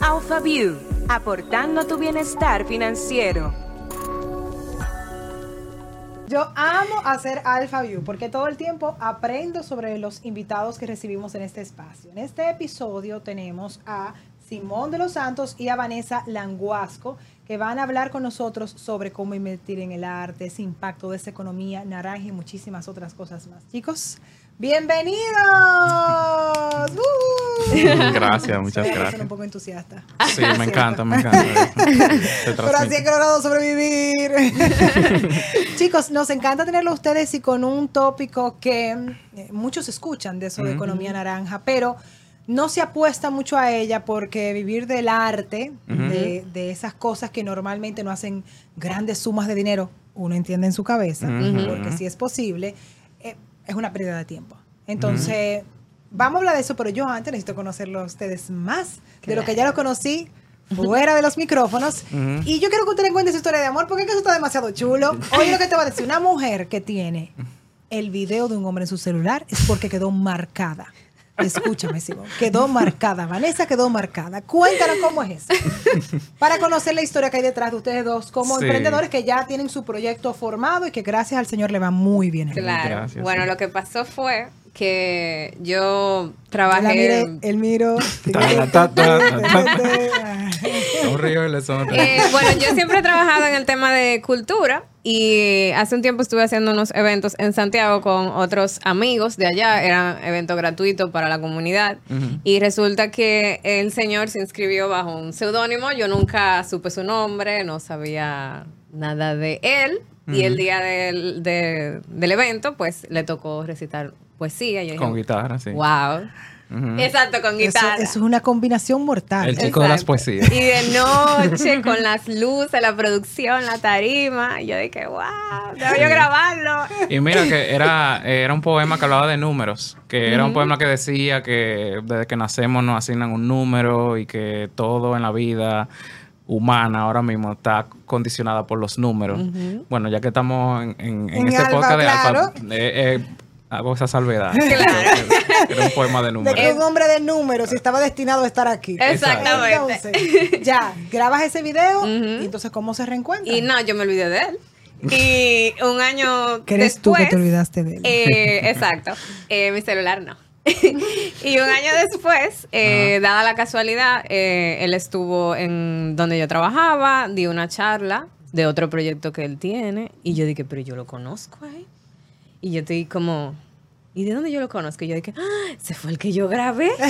AlphaView, aportando a tu bienestar financiero. Yo amo hacer Alpha View porque todo el tiempo aprendo sobre los invitados que recibimos en este espacio. En este episodio tenemos a Simón de los Santos y a Vanessa Languasco que van a hablar con nosotros sobre cómo invertir en el arte, ese impacto de esa economía naranja y muchísimas otras cosas más. Chicos, bienvenidos. ¡Uh! Gracias, muchas Ustedes gracias. un poco entusiasta. Sí, me encanta, me encanta. Pero así he logrado sobrevivir. Chicos, nos encanta tenerlo a ustedes y con un tópico que eh, muchos escuchan de eso de economía naranja, pero no se apuesta mucho a ella porque vivir del arte, de, de esas cosas que normalmente no hacen grandes sumas de dinero, uno entiende en su cabeza, porque si es posible, eh, es una pérdida de tiempo. Entonces, vamos a hablar de eso, pero yo antes necesito conocerlo a ustedes más de lo que ya lo conocí fuera de los micrófonos. Y yo quiero que usted le cuente su historia de amor porque es que eso está demasiado chulo. Oye, lo que te va a decir, una mujer que tiene el video de un hombre en su celular es porque quedó marcada. Escúchame, Simón. Quedó marcada. Vanessa quedó marcada. Cuéntanos cómo es eso. Para conocer la historia que hay detrás de ustedes dos como Sí. emprendedores que ya tienen su proyecto formado y que gracias al Señor le va muy bien. Claro. Gracias, bueno, sí. lo que pasó fue que yo La trabajé. mire, el miro. Eh, bueno, yo siempre he trabajado en el tema de cultura y hace un tiempo estuve haciendo unos eventos en Santiago con otros amigos de allá, eran eventos gratuitos para la comunidad. Y resulta que el señor se inscribió bajo un seudónimo, yo nunca supe su nombre, no sabía nada de él y el día del, de- del evento pues le tocó recitar poesía. Yo Con dije, guitarra, sí. Wow. Exacto, con guitarra. eso es una combinación mortal. El chico de las Exacto. poesías. Y de noche, con las luces, la producción, la tarima. Y yo dije, wow, debo yo grabarlo. Y mira que era, era un poema que hablaba de números, que era un poema que decía que desde que nacemos nos asignan un número y que todo en la vida humana ahora mismo está condicionada por los números. Bueno, ya que estamos en, en- en En este Alfa, podcast de Alfa, claro. eh, eh, hago esa salvedad. Claro. Era un poema de De números. que un hombre de números y estaba destinado a estar aquí. Exactamente. Entonces, ya, grabas ese video y entonces ¿cómo se reencuentran? Y no, yo me olvidé de él. Y un año Que eres tú después... que te olvidaste de él. eh, exacto. Eh, mi celular no. y un año después, eh, dada la casualidad, eh, él estuvo en donde yo trabajaba, di una charla de otro proyecto que él tiene, y yo dije, pero yo lo conozco a él. Y yo estoy como, ¿y de dónde yo lo conozco? Y yo dije, ah, ese fue el que yo grabé.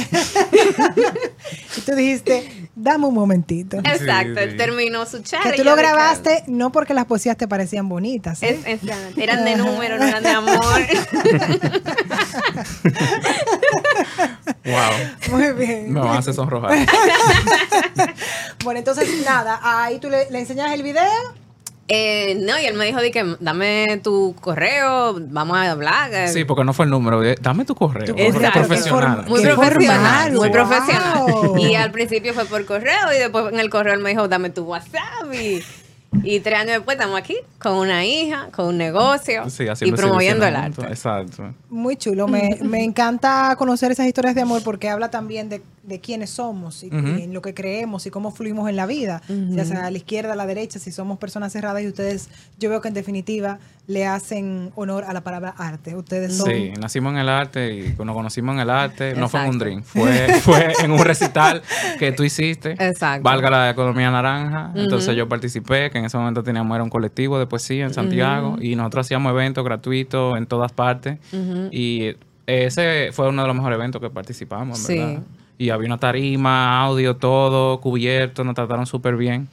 Y tú dijiste, dame un momentito. Exacto, sí. él terminó su charla. Que tú lo grabaste no porque las poesías te parecían bonitas. ¿eh? Es, es- eran de número, no eran de amor. Wow. Muy bien. Me van a hacer sonrojar. Bueno, entonces nada, ahí tú le, le enseñas el video. Eh, no, y él me dijo, de que dame tu correo, vamos a hablar. Sí, porque no fue el número. eh, Dame tu correo. Tu profesional. Muy Qué profesional, formal, muy wow. profesional. Y al principio fue por correo y después en el correo él me dijo, dame tu WhatsApp. Y, y tres años después estamos aquí con una hija, con un negocio Sí, y promoviendo el arte. Exacto. Muy chulo. Me, me encanta conocer esas historias de amor porque habla también de, de quiénes somos y en lo que creemos y cómo fluimos en la vida, ya sea a la izquierda, a la derecha, si somos personas cerradas y ustedes, yo veo que en definitiva le hacen honor a la palabra arte. Ustedes son... Sí, nacimos en el arte y nos conocimos en el arte. No fue en un drink, fue, fue en un recital que tú hiciste. Exacto. Valga la economía naranja. Entonces yo participé, que en ese momento teníamos era un colectivo de poesía en Santiago y nosotros hacíamos eventos gratuitos en todas partes. Y ese fue uno de los mejores eventos que participamos, en Sí. ¿verdad? Y había una tarima, audio, todo cubierto, nos trataron súper bien.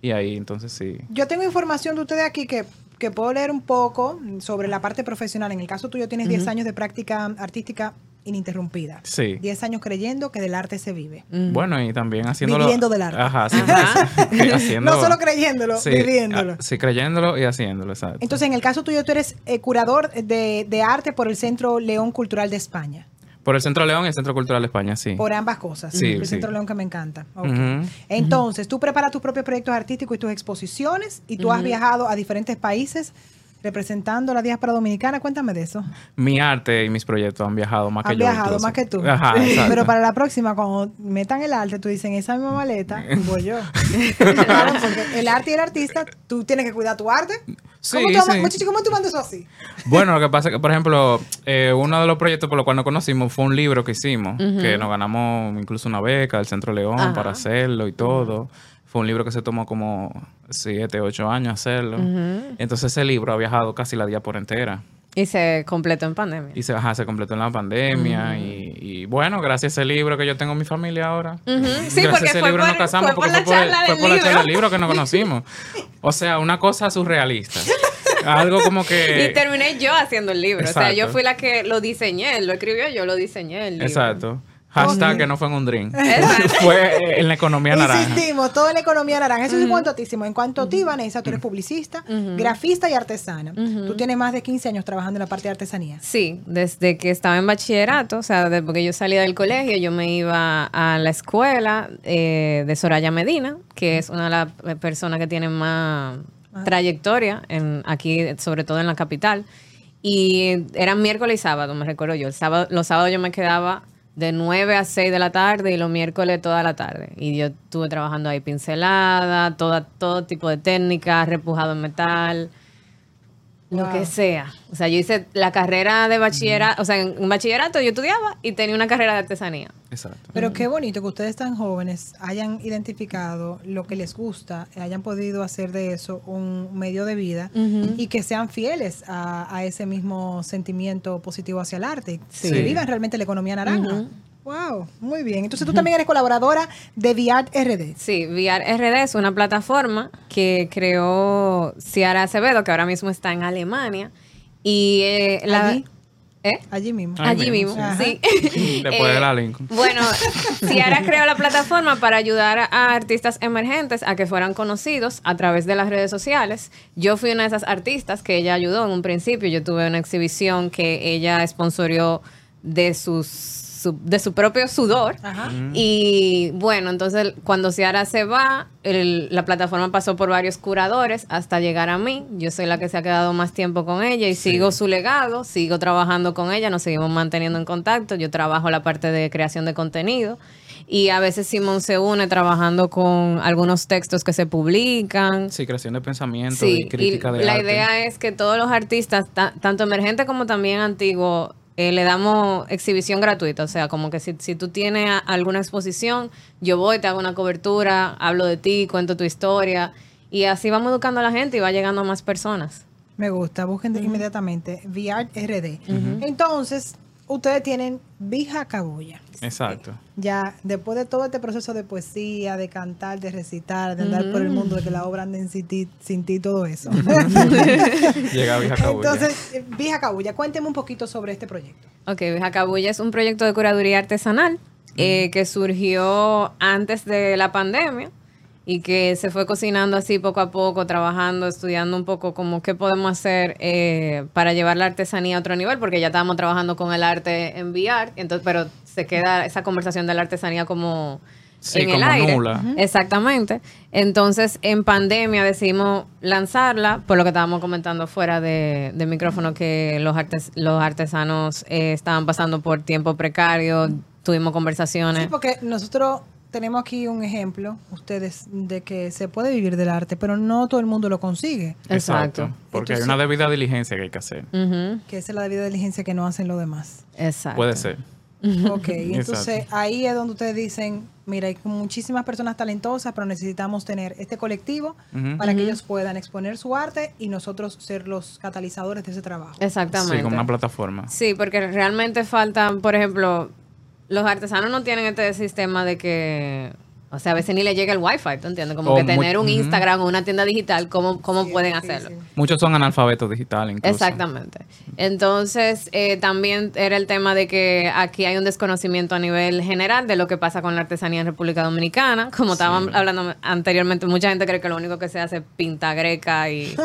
Y ahí, entonces sí. Yo tengo información de ustedes aquí que, que puedo leer un poco sobre la parte profesional. En el caso tuyo tienes 10 años de práctica artística ininterrumpida. Sí. 10 años creyendo que del arte se vive. Bueno, y también haciéndolo. Viviendo del arte. Ajá, haciendo- No solo creyéndolo, Sí, viviéndolo. ah, Sí, creyéndolo y haciéndolo, exacto. Entonces, en el caso tuyo, tú eres eh, curador de, de arte por el Centro León Cultural de España. Por el Centro León y el Centro Cultural de España, sí. Por ambas cosas. Sí, el sí. Centro León que me encanta. Ok. Ujú. Entonces, tú preparas tus propios proyectos artísticos y tus exposiciones y tú has viajado a diferentes países representando la diáspora dominicana. Cuéntame de eso. Mi arte y mis proyectos han viajado más que Han yo. viajado incluso. más que tú. Ajá. Pero para la próxima, cuando metan el arte, tú dices, en esa misma maleta, voy yo. Claro, porque el arte y el artista, tú tienes que cuidar tu arte. Sí, ¿Cómo, tú, sí. muchacho, ¿Cómo tú mandas eso así? Bueno, lo que pasa es que, por ejemplo, eh, uno de los proyectos por los cuales nos conocimos fue un libro que hicimos, que nos ganamos incluso una beca del Centro León Ajá. para hacerlo y todo. Fue un libro que se tomó como siete, ocho años hacerlo. Entonces ese libro ha viajado casi la diáspora entera. Y se completó en pandemia. Y se, ajá, se completó en la pandemia. y, y bueno, gracias a ese libro que yo tengo mi familia ahora. Sí, gracias porque a ese fue libro por- nos casamos fue por porque la fue por, fue por la charla del libro que nos conocimos. O sea, una cosa surrealista. Algo como que... Y terminé yo haciendo el libro. O sea, yo fui la que lo diseñé. Él lo escribió, yo lo diseñé. El libro. Exacto. Hashtag que no fue en un drink. Fue en la economía naranja. Insistimos, todo en la economía naranja. Eso es en cuanto a ti, Simón. En cuanto a ti, Vanessa, tú eres publicista, grafista y artesana. Tú tienes más de 15 años trabajando en la parte de artesanía. Sí, desde que estaba en bachillerato, o sea, desde que yo salía del colegio, yo me iba a la escuela eh, de Soraya Medina, que es una de las personas que tiene más trayectoria en, aquí, sobre todo en la capital. Y eran miércoles y sábado, me recuerdo yo. El sábado, los sábados yo me quedaba de 9 a 6 de la tarde y los miércoles toda la tarde. Y yo estuve trabajando ahí pincelada, toda, todo tipo de técnicas, repujado en metal, lo Wow. que sea. O sea, yo hice la carrera de bachillerato, o sea, en en bachillerato yo estudiaba y tenía una carrera de artesanía. Exacto. Pero qué bonito que ustedes tan jóvenes hayan identificado lo que les gusta, hayan podido hacer de eso un medio de vida y que sean fieles a, a ese mismo sentimiento positivo hacia el arte. Sí. Que vivan realmente la economía naranja. Wow, muy bien. Entonces tú también eres colaboradora de Viart RD. Sí, VR RD es una plataforma que creó Ciara Acevedo, que ahora mismo está en Alemania. Y eh, la... Allí. ¿Eh? Allí mismo. Allí mismo, mismo, sí. sí. Después Eh, de la Lincoln. Bueno, Ciara creó la plataforma para ayudar a artistas emergentes a que fueran conocidos a través de las redes sociales. Yo fui una de esas artistas que ella ayudó en un principio. Yo tuve una exhibición que ella sponsorió de sus su- de su propio sudor. Ajá. Y bueno, entonces cuando Ciara se va, el- la plataforma pasó por varios curadores hasta llegar a mí. Yo soy la que se ha quedado más tiempo con ella y sigo su legado, sigo trabajando con ella, nos seguimos manteniendo en contacto. Yo trabajo la parte de creación de contenido y a veces Simón se une trabajando con algunos textos que se publican. Sí, creación de pensamiento Sí, y crítica de la arte. idea es que todos los artistas, ta- tanto emergentes como también antiguos, eh, le damos exhibición gratuita. O sea, como que si, si tú tienes a- alguna exposición, yo voy, te hago una cobertura, hablo de ti, cuento tu historia. Y así vamos educando a la gente y va llegando a más personas. Me gusta, busquen de- inmediatamente Viart RD. Entonces, ustedes tienen Vija Cabulla. Exacto. Ya, después de todo este proceso de poesía, de cantar, de recitar, de andar por el mundo, de que la obra ande sin ti, sin ti todo eso. Llega Vieja Cabulla. Entonces, eh, Vija Cabulla, cuénteme un poquito sobre este proyecto. Ok, Jacabulla es un proyecto de curaduría artesanal eh, que surgió antes de la pandemia y que se fue cocinando así poco a poco, trabajando, estudiando un poco como qué podemos hacer eh, para llevar la artesanía a otro nivel, porque ya estábamos trabajando con el arte en VR, entonces, pero se queda esa conversación de la artesanía como Sí, en el como aire. nula. Exactamente. Entonces, en pandemia decidimos lanzarla, por lo que estábamos comentando fuera de, de micrófono, que los, artes, los artesanos eh, estaban pasando por tiempo precario, tuvimos conversaciones. Sí, porque nosotros tenemos aquí un ejemplo, ustedes, de que se puede vivir del arte, pero no todo el mundo lo consigue. Exacto. Exacto. Porque Entonces- hay una debida diligencia que hay que hacer. Que esa es la debida diligencia que no hacen los demás. Exacto. Puede ser. Ok, entonces Exacto. ahí es donde ustedes dicen, mira, hay muchísimas personas talentosas, pero necesitamos tener este colectivo para que ellos puedan exponer su arte y nosotros ser los catalizadores de ese trabajo. Exactamente. Sí, como una plataforma. Sí, porque realmente faltan, por ejemplo, los artesanos no tienen este sistema de que, o sea, a veces ni le llega el wifi, ¿tú entiendes? Como O que tener un. Instagram o una tienda digital, ¿cómo, cómo Sí, pueden hacerlo? Muchos son analfabetos digitales incluso. Exactamente. Entonces, eh, también era el tema de que aquí hay un desconocimiento a nivel general de lo que pasa con la artesanía en República Dominicana. Como estaban hablando anteriormente, mucha gente cree que lo único que se hace es pinta greca y...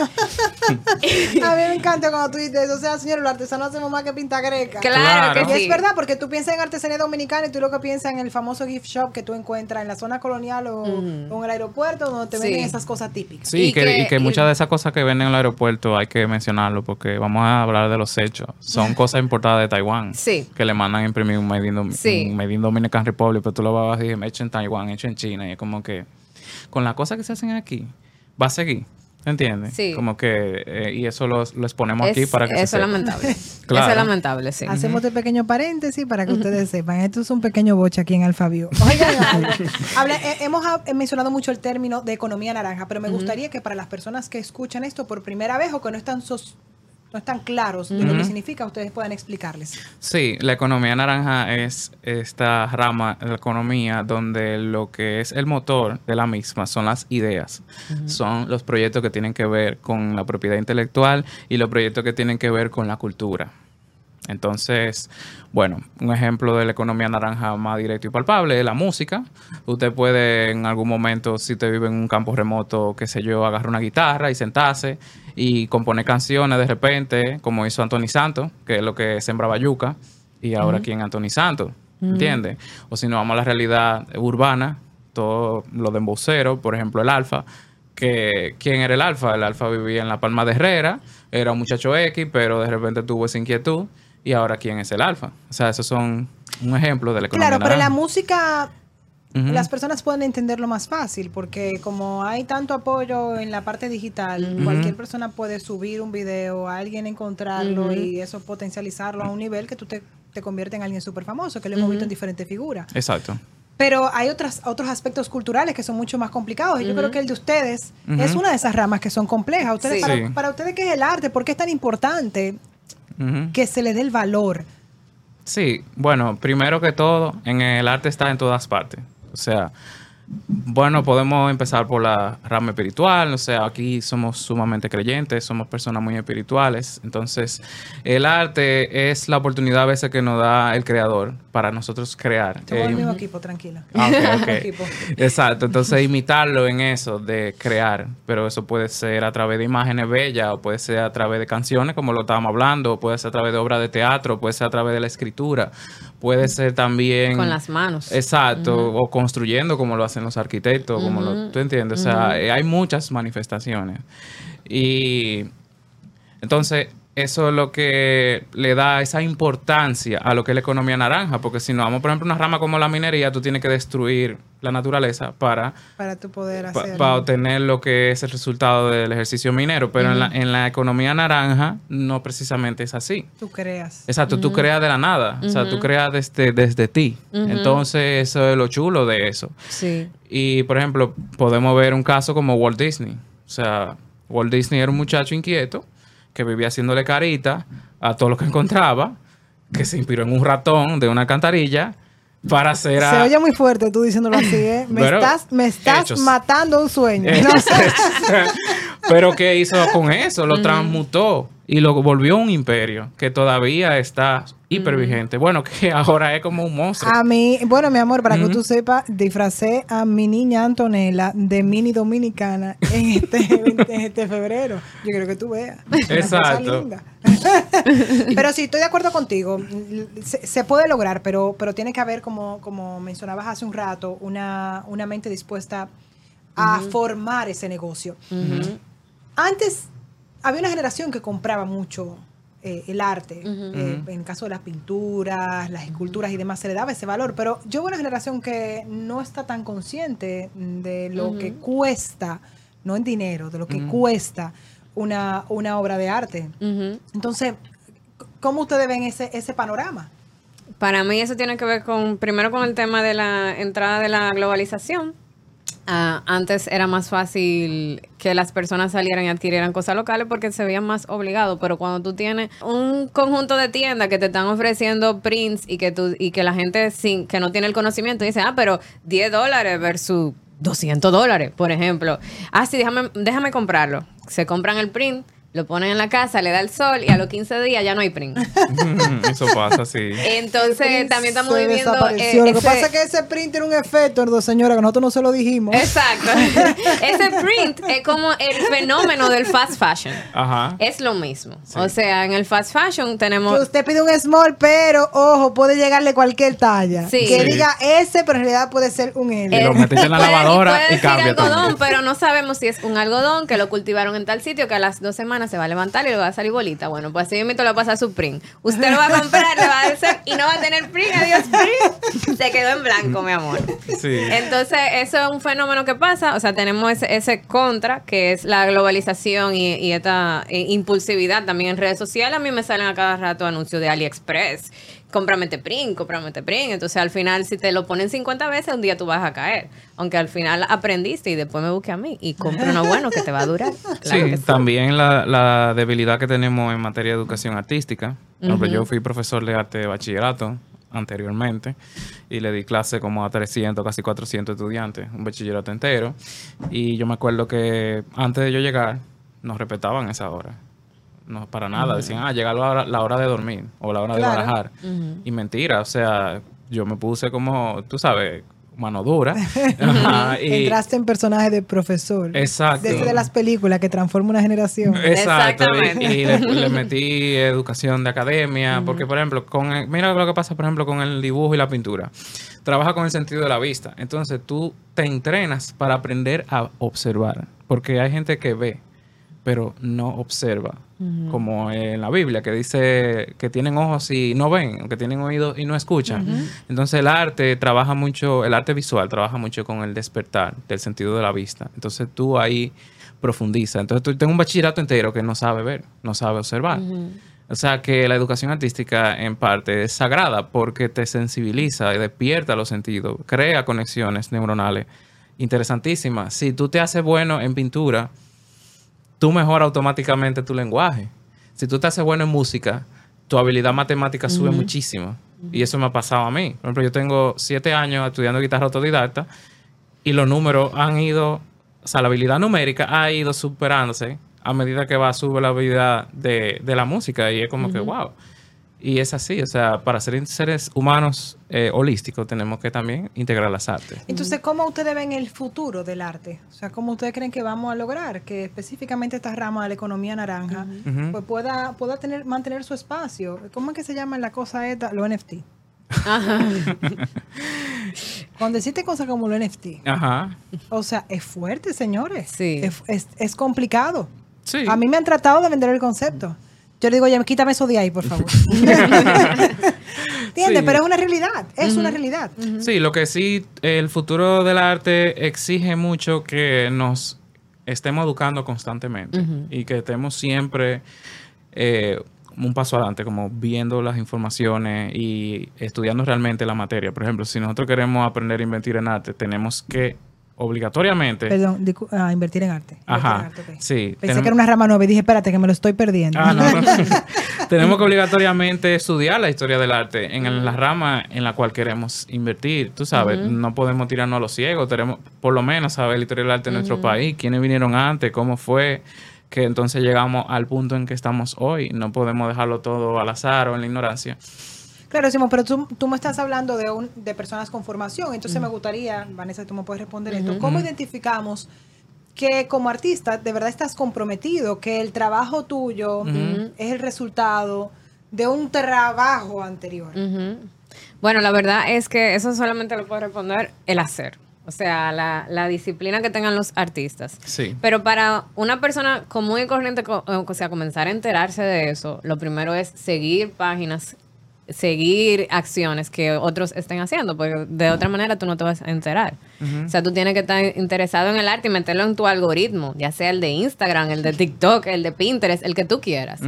A mí me encanta cuando tú dices o sea, señores, los artesanos hacemos más que pinta greca. Claro, Claro. que Y es verdad, porque tú piensas en artesanía dominicana y tú lo que piensas en el famoso gift shop que tú encuentras en la zona zona colonial o, Ujú. o en el aeropuerto donde te Sí. venden esas cosas típicas. Sí, y Y que, que- y que y- muchas de esas cosas que venden en el aeropuerto hay que mencionarlo porque vamos a hablar de los hechos. Son cosas importadas de Taiwán. Sí. Que le mandan a imprimir un Made in, Domi- Sí. un Made in Dominican Republic, pero tú lo vas a decir hecho en Taiwán, hecho en China. Y es como que con las cosas que se hacen aquí, va a seguir. ¿Entiendes? Sí. Como que, eh, y eso lo, lo exponemos aquí Es- para que eso se es lamentable. Claro. Eso es lamentable, sí. Hacemos este pequeño paréntesis para que ustedes sepan. Esto es un pequeño boche aquí en Alfabio. Oigan. Habla- eh, hemos ah, mencionado mucho el término de economía naranja, pero me gustaría que para las personas que escuchan esto por primera vez o que no están, sos- no están claros de lo que significa, ustedes puedan explicarles. Sí, la economía naranja es esta rama de la economía donde lo que es el motor de la misma son las ideas, son los proyectos que tienen que ver con la propiedad intelectual y los proyectos que tienen que ver con la cultura. Entonces, bueno, un ejemplo de la economía naranja más directo y palpable es la música. Usted puede en algún momento, si usted vive en un campo remoto, qué sé yo, agarrar una guitarra y sentarse y componer canciones de repente, como hizo Anthony Santos, que es lo que sembraba yuca, y ahora aquí en Anthony Santos, ¿entiende? O si no vamos a la realidad urbana, todo lo de embocero, por ejemplo, el Alfa, que quién era el Alfa, el Alfa vivía en la Palma de Herrera, era un muchacho X, pero de repente tuvo esa inquietud y ahora quién es el Alfa. O sea, esos son un ejemplo de la economía Claro, pero la naranja. música las personas pueden entenderlo más fácil porque como hay tanto apoyo en la parte digital, cualquier persona puede subir un video, a alguien encontrarlo y eso potencializarlo a un nivel que tú te, te convierte en alguien súper famoso, que lo hemos visto en diferentes figuras. Exacto. Pero hay otras, otros aspectos culturales que son mucho más complicados. Y yo creo que el de ustedes es una de esas ramas que son complejas. Ustedes, Sí. para, Sí. para ustedes, ¿qué es el arte? ¿Por qué es tan importante Que se le dé el valor? Sí, bueno, primero que todo, en el arte está en todas partes. O sea, bueno, podemos empezar por la rama espiritual. O sea, aquí somos sumamente creyentes, somos personas muy espirituales. Entonces, el arte es la oportunidad a veces que nos da el creador para nosotros crear. El Eh, mismo equipo, tranquila. Ah, ok, ok. Equipo. Exacto, entonces imitarlo en eso de crear, pero eso puede ser a través de imágenes bellas o puede ser a través de canciones como lo estábamos hablando, o puede ser a través de obras de teatro, puede ser a través de la escritura, puede ser también Con las manos. Exacto, o construyendo como lo hacen los arquitectos, como lo, tú entiendes, o sea, eh, hay muchas manifestaciones. Y entonces, eso es lo que le da esa importancia a lo que es la economía naranja, porque si no vamos, por ejemplo, una rama como la minería, tú tienes que destruir la naturaleza para, Para tú poder pa- para obtener lo que es el resultado del ejercicio minero. Pero en, la, en la economía naranja no precisamente es así. Tú creas. Exacto, tú creas de la nada, o sea, tú creas desde, desde ti. Entonces, eso es lo chulo de eso. Sí. Y, por ejemplo, podemos ver un caso como Walt Disney. O sea, Walt Disney era un muchacho inquieto que vivía haciéndole carita a todo lo que encontraba, que se inspiró en un ratón de una alcantarilla para hacer a... Se oye muy fuerte tú diciéndolo así, ¿eh? Me Pero, estás, me estás hechos. matando un sueño. No sé. Pero ¿qué hizo con eso? Lo transmutó y lo volvió un imperio que todavía está hiper vigente. Bueno, que ahora es como un monstruo. A mí, bueno, mi amor, para que Ujú. tú sepas, disfracé a mi niña Antonella de mini dominicana en este, en este febrero. Yo quiero que tú veas. Una cosa Exacto. linda. pero sí, estoy de acuerdo contigo. Se, se puede lograr, pero, pero tiene que haber, como, como mencionabas hace un rato, una, una mente dispuesta a formar ese negocio. Antes había una generación que compraba mucho eh, el arte. Eh, en el caso de las pinturas, las esculturas y demás, se le daba ese valor. Pero yo veo una generación que no está tan consciente de lo que cuesta, no en dinero, de lo que cuesta una, una obra de arte. Entonces, ¿cómo ustedes ven ese, ese panorama? Para mí eso tiene que ver con, primero con el tema de la entrada de la globalización. Ah, antes era más fácil que las personas salieran y adquirieran cosas locales porque se veían más obligados, pero cuando tú tienes un conjunto de tiendas que te están ofreciendo prints y que tú y que la gente sin que no tiene el conocimiento dice, ah, pero 10 dólares versus 200 dólares, por ejemplo. Ah, sí, déjame, déjame comprarlo. Se compran el print, lo ponen en la casa, le da el sol y a los 15 días ya no hay print. Eso pasa, sí. Entonces también estamos Se viviendo... eh, Lo que pasa es que ese print tiene un efecto, señora, que nosotros no se lo dijimos. Exacto. Ese print es como el fenómeno del fast fashion. Ajá. Es lo mismo. Sí. O sea, en el fast fashion tenemos... Que usted pide un small, pero ojo, puede llegarle cualquier talla. Sí. Que Sí. diga S, pero en realidad puede ser un L. Y lo metiste en la lavadora puede y cambia algodón, también. pero no sabemos si es un algodón que lo cultivaron en tal sitio que a las dos semanas se va a levantar y le va a salir bolita. Bueno, pues así mismo le va a pasar su print. Usted lo va a comprar, le va a decir y no va a tener print. Adiós, print. Se quedó en blanco, mi amor. Sí. Entonces, eso es un fenómeno que pasa. O sea, tenemos ese, ese contra, que es la globalización y, y esta eh, impulsividad también en redes sociales. A mí me salen a cada rato anuncios de AliExpress. Cómprame este print, cómprame este print. Entonces, al final, si te lo ponen 50 veces, un día tú vas a caer. Aunque al final aprendiste y después me busque a mí y compre uno bueno que te va a durar. Claro sí, también la, la debilidad que tenemos en materia de educación artística. Por ejemplo, yo fui profesor de arte de bachillerato anteriormente y le di clase como a 300, casi 400 estudiantes, un bachillerato entero. Y yo me acuerdo que antes de yo llegar, nos respetaban esa hora. No, para nada. Decían, ah, llega la hora, la hora de dormir o la hora Claro. de barajar. Y mentira, o sea, yo me puse como, tú sabes, mano dura. Ajá, y- Entraste en personaje de profesor. Exacto. Desde de las películas que transforma una generación. Exacto. Exactamente. Y, y le, le metí educación de academia, porque por ejemplo, con el- mira lo que pasa, por ejemplo, con el dibujo y la pintura. Trabaja con el sentido de la vista. Entonces tú te entrenas para aprender a observar, porque hay gente que ve, pero no observa. Como en la Biblia, que dice que tienen ojos y no ven, que tienen oídos y no escuchan. Entonces el arte trabaja mucho, el arte visual trabaja mucho con el despertar del sentido de la vista. Entonces tú ahí profundiza. Entonces tú tengo un bachillerato entero que no sabe ver, no sabe observar. O sea que la educación artística en parte es sagrada porque te sensibiliza y despierta los sentidos, crea conexiones neuronales interesantísimas. Si tú te haces bueno en pintura, tú mejoras automáticamente tu lenguaje. Si tú te haces bueno en música, tu habilidad matemática sube muchísimo. Y eso me ha pasado a mí. Por ejemplo, yo tengo siete años estudiando guitarra autodidacta y los números han ido, o sea, la habilidad numérica ha ido superándose a medida que va sube la habilidad de, de la música y es como que, wow. Y es así, o sea, para ser seres humanos eh, holísticos tenemos que también integrar las artes. Entonces, ¿cómo ustedes ven el futuro del arte? O sea, ¿cómo ustedes creen que vamos a lograr que específicamente esta rama de la economía naranja pues pueda, pueda tener, mantener su espacio? ¿Cómo es que se llama la cosa esta? Lo NFT. Cuando deciste cosas como lo NFT, Ajá. o sea, es fuerte, señores. Sí. Es, es- es complicado. Sí. A mí me han tratado de vender el concepto. Yo le digo, oye, quítame eso de ahí, por favor. ¿Entiendes? Sí. Pero es una realidad. Es una realidad. Sí, lo que sí, el futuro del arte exige mucho que nos estemos educando constantemente y que estemos siempre eh, un paso adelante, como viendo las informaciones y estudiando realmente la materia. Por ejemplo, si nosotros queremos aprender a invertir en arte, tenemos que obligatoriamente... Perdón, ah, invertir en arte. Ajá, en arte, sí. Pensé tenemos- que era una rama nueva y dije, espérate, que me lo estoy perdiendo. Ah, no, no. Tenemos que obligatoriamente estudiar la historia del arte en la rama en la cual queremos invertir. Tú sabes, no podemos tirarnos a los ciegos. Tenemos por lo menos saber la historia del arte de nuestro país, quiénes vinieron antes, cómo fue, que entonces llegamos al punto en que estamos hoy. No podemos dejarlo todo al azar o en la ignorancia. Claro, Simón, pero tú, tú me estás hablando de, un, de personas con formación. Entonces me gustaría, Vanessa, tú me puedes responder esto. ¿Cómo identificamos que como artista de verdad estás comprometido, que el trabajo tuyo es el resultado de un trabajo anterior? Bueno, la verdad es que eso solamente lo puede responder el hacer. O sea, la, la disciplina que tengan los artistas. Sí. Pero para una persona común y corriente, co- o sea, comenzar a enterarse de eso, lo primero es seguir páginas, seguir acciones que otros estén haciendo, porque de otra manera tú no te vas a enterar. O sea, tú tienes que estar interesado en el arte y meterlo en tu algoritmo, ya sea el de Instagram, el de TikTok, el de Pinterest, el que tú quieras.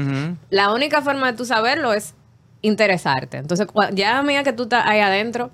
La única forma de tú saberlo es interesarte. Entonces, ya a medida que tú estás ahí adentro,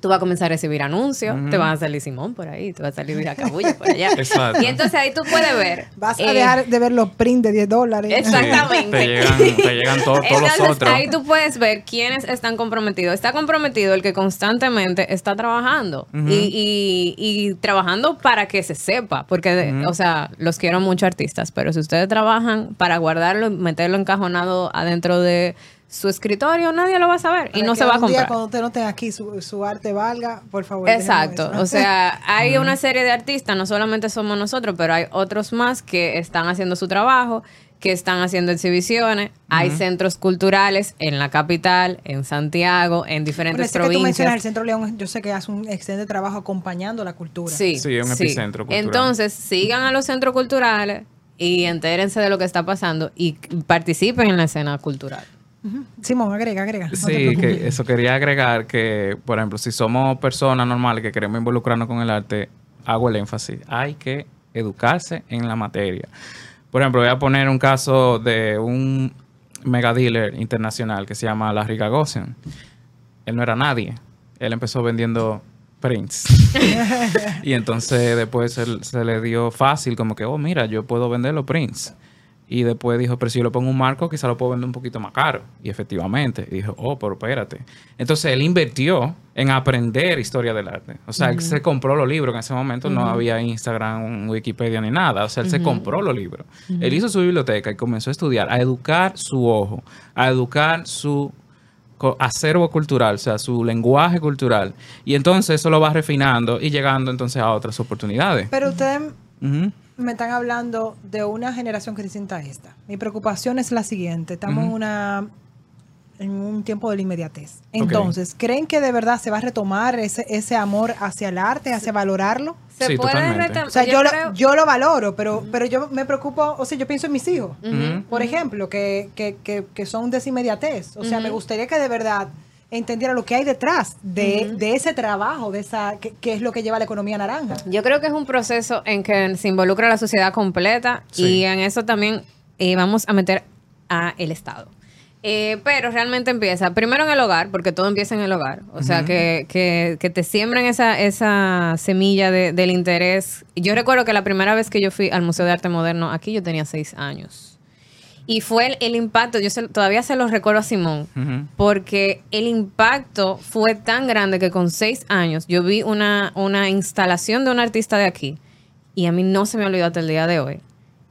Tú vas a comenzar a recibir anuncios, te van a salir Simón por ahí, te va a salir Mira Cabulla por allá. Exacto. Y entonces ahí tú puedes ver. Vas a eh, dejar de ver los prints de 10 dólares. Exactamente. Te llegan, te llegan to- todos los otros. ahí tú puedes ver quiénes están comprometidos. Está comprometido el que constantemente está trabajando y, y- y trabajando para que se sepa. Porque, o sea, los quiero mucho artistas, pero si ustedes trabajan para guardarlo meterlo encajonado adentro de su escritorio, nadie lo va a saber y no se va a un día comprar. cuando usted no tenga aquí su, su arte valga, por favor. Exacto, o sea, hay una serie de artistas, no solamente somos nosotros, pero hay otros más que están haciendo su trabajo, que están haciendo exhibiciones, hay centros culturales en la capital, en Santiago, en Bueno, diferentes ese que tú mencionas, el provincias. Centro León, yo sé que hace un excelente trabajo acompañando la cultura. Sí, Sí, es un epicentro cultural. Entonces, sigan a los centros culturales y entérense de lo que está pasando y participen en la escena cultural. Simón, agrega, agrega. no Sí, que eso quería agregar que, por ejemplo, si somos personas normales que queremos involucrarnos con el arte, hago el énfasis. Hay que educarse en la materia. Por ejemplo, voy a poner un caso de un mega dealer internacional que se llama Larry Gagosian. Él no era nadie. Él empezó vendiendo prints. y entonces después se, se le dio fácil como que, oh, mira, yo puedo vender los prints. Y después dijo, pero si yo le pongo un marco, quizá lo puedo vender un poquito más caro. Y efectivamente, y dijo, oh, pero espérate. Entonces él invirtió en aprender historia del arte. O sea, él se compró los libros. En ese momento no había Instagram, Wikipedia ni nada. O sea, él se compró los libros. Él hizo su biblioteca y comenzó a estudiar, a educar su ojo, a educar su acervo cultural, o sea, su lenguaje cultural. Y entonces eso lo va refinando y llegando entonces a otras oportunidades. Pero ustedes Ujú. Me están hablando de una generación que es distinta a esta. Mi preocupación es la siguiente. Estamos en Ujú. una en un tiempo de la inmediatez. Entonces, ¿creen que de verdad se va a retomar ese, ese amor hacia el arte, hacia valorarlo? Se Sí, puede retem- O sea, yo, creo- lo, yo lo valoro, pero, pero yo me preocupo, o sea, yo pienso en mis hijos, por ejemplo, que, que, que, que son de esa inmediatez. O sea, me gustaría que de verdad entendiera lo que hay detrás de, de ese trabajo, de esa que, que es lo que lleva la economía naranja. Yo creo que es un proceso en que se involucra la sociedad completa Sí. y en eso también eh, vamos a meter a el Estado. Eh, pero realmente empieza primero en el hogar, porque todo empieza en el hogar. O sea, que, que, que te siembren esa, esa semilla de- del interés. Yo recuerdo que la primera vez que yo fui al Museo de Arte Moderno, aquí yo tenía seis años. Y fue el, el impacto, yo se- todavía se lo recuerdo a Simón, porque el impacto fue tan grande que con seis años yo vi una, una instalación de un artista de aquí y a mí no se me olvidó hasta el día de hoy.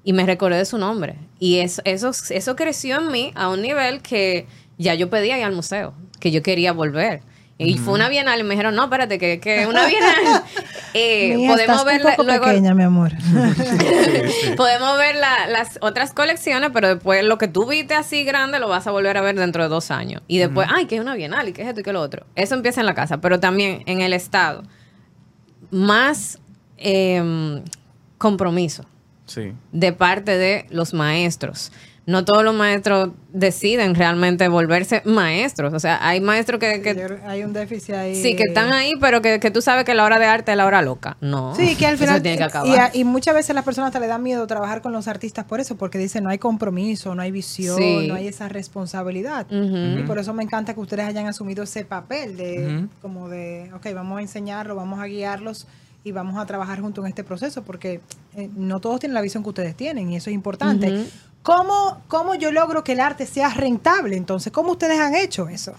Y me recordé de su nombre. Y eso, eso, eso creció en mí a un nivel que ya yo pedía ir al museo, que yo quería volver. Y fue una bienal y me dijeron, no, espérate, que, que una bienal. eh, podemos estás ver un poco luego. pequeña, mi amor. Podemos ver la- las otras colecciones, pero después lo que tú viste así grande lo vas a volver a ver dentro de dos años. Y después, ay, que es una bienal y que es esto y que lo otro. Eso empieza en la casa, pero también en el Estado. Más em, compromiso Sí. de parte de los maestros. No todos los maestros deciden realmente volverse maestros. O sea, hay maestros que, hay un déficit ahí. sí, que están ahí, pero que, que tú sabes que la hora de arte es la hora loca. No. Sí, que al Eso final. tiene que y, acabar. y muchas veces las personas te le dan miedo trabajar con los artistas por eso, porque dicen no hay compromiso, no hay visión, Sí. no hay esa responsabilidad. Y por eso me encanta que ustedes hayan asumido ese papel de, como de, ok, vamos a enseñarlo, vamos a guiarlos y vamos a trabajar junto en este proceso, porque eh, no todos tienen la visión que ustedes tienen y eso es importante. Ujú. ¿Cómo, ¿Cómo yo logro que el arte sea rentable? Entonces, ¿cómo ustedes han hecho eso?